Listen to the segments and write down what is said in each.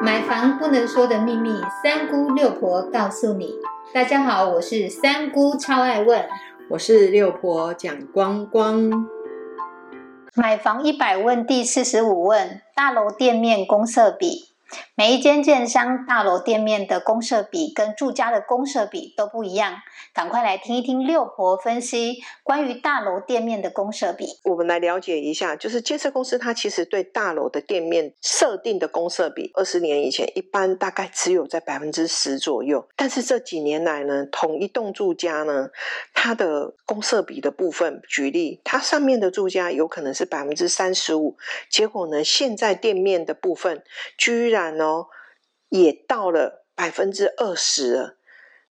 买房不能说的秘密，三姑六婆告诉你。大家好，我是三姑，超爱问。我是六婆蒋光光。买房一百问第四十五问：大楼店面公设比。每一间建商大楼店面的公设比跟住家的公设比都不一样，赶快来听一听六婆分析关于大楼店面的公设比。我们来了解一下，就是建设公司它其实对大楼的店面设定的公设比，二十年以前一般大概只有在百分之十左右，但是这几年来呢，同一栋住家呢，它的公设比的部分，举例，它上面的住家有可能是百分之三十五，结果呢，现在店面的部分居然。然哦，也到了百分之二十了。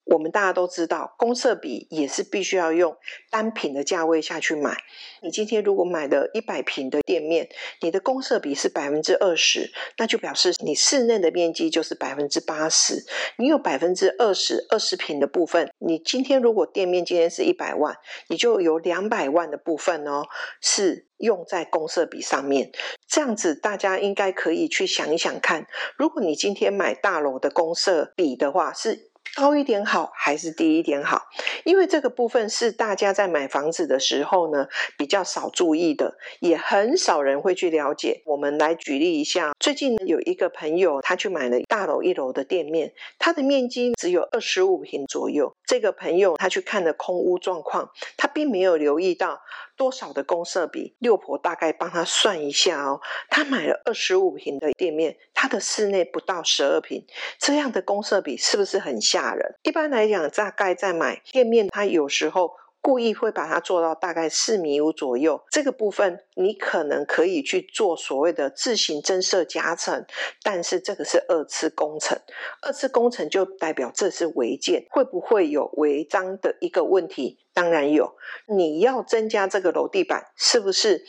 我们大家都知道，公设比也是必须要用单品的价位下去买。你今天如果买的一百平的店面，你的公设比是百分之二十，那就表示你室内的面积就是百分之八十。你有百分之二十二十平的部分，你今天如果店面今天是一百万，你就有两百万的部分哦，是用在公设比上面。这样子大家应该可以去想一想看，如果你今天买大楼的公设比的话，是。高一点好还是低一点好？因为这个部分是大家在买房子的时候呢比较少注意的，也很少人会去了解。我们来举例一下，最近有一个朋友他去买了大楼一楼的店面，它的面积只有二十五平左右。这个朋友他去看了空屋状况，他并没有留意到。多少的公设比？六婆大概帮他算一下哦。他买了二十五平的店面，他的室内不到十二平，这样的公设比是不是很吓人？一般来讲，大概在买店面，他有时候。故意会把它做到大概四米五左右，这个部分你可能可以去做所谓的自行增设加层，但是这个是二次工程，二次工程就代表这是违建，会不会有违章的一个问题？当然有，你要增加这个楼地板，是不是？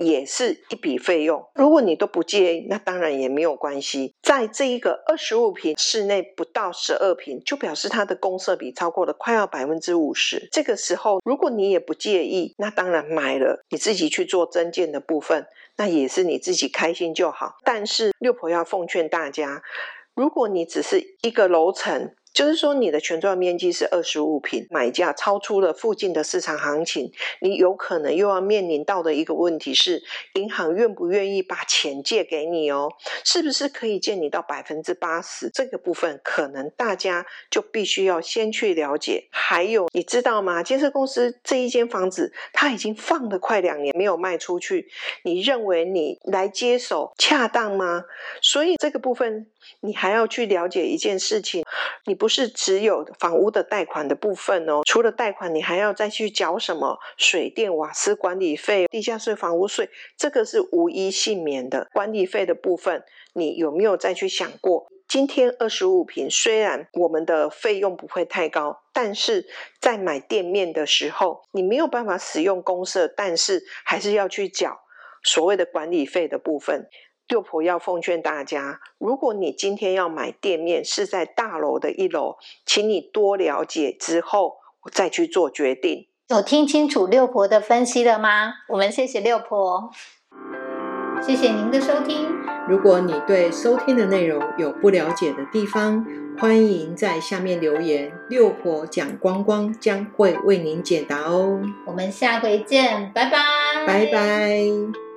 也是一笔费用。如果你都不介意，那当然也没有关系。在这一个二十五平室内不到十二平，就表示它的公设比超过了快要百分之五十。这个时候，如果你也不介意，那当然买了，你自己去做增建的部分，那也是你自己开心就好。但是六婆要奉劝大家，如果你只是一个楼层，就是说，你的全幢面积是二十五平，买价超出了附近的市场行情，你有可能又要面临到的一个问题是，银行愿不愿意把钱借给你哦？是不是可以借你到百分之八十？这个部分可能大家就必须要先去了解。还有，你知道吗？建设公司这一间房子，它已经放了快两年没有卖出去，你认为你来接手恰当吗？所以这个部分。你还要去了解一件事情，你不是只有房屋的贷款的部分哦，除了贷款，你还要再去缴什么水电瓦斯管理费、地价税、房屋税，这个是无一幸免的。管理费的部分，你有没有再去想过？今天二十五平，虽然我们的费用不会太高，但是在买店面的时候，你没有办法使用公社，但是还是要去缴所谓的管理费的部分。六婆要奉劝大家，如果你今天要买店面是在大楼的一楼，请你多了解之后再去做决定。有听清楚六婆的分析了吗？我们谢谢六婆，谢谢您的收听。如果你对收听的内容有不了解的地方，欢迎在下面留言，六婆讲光光将会为您解答哦。我们下回见，拜拜，拜拜。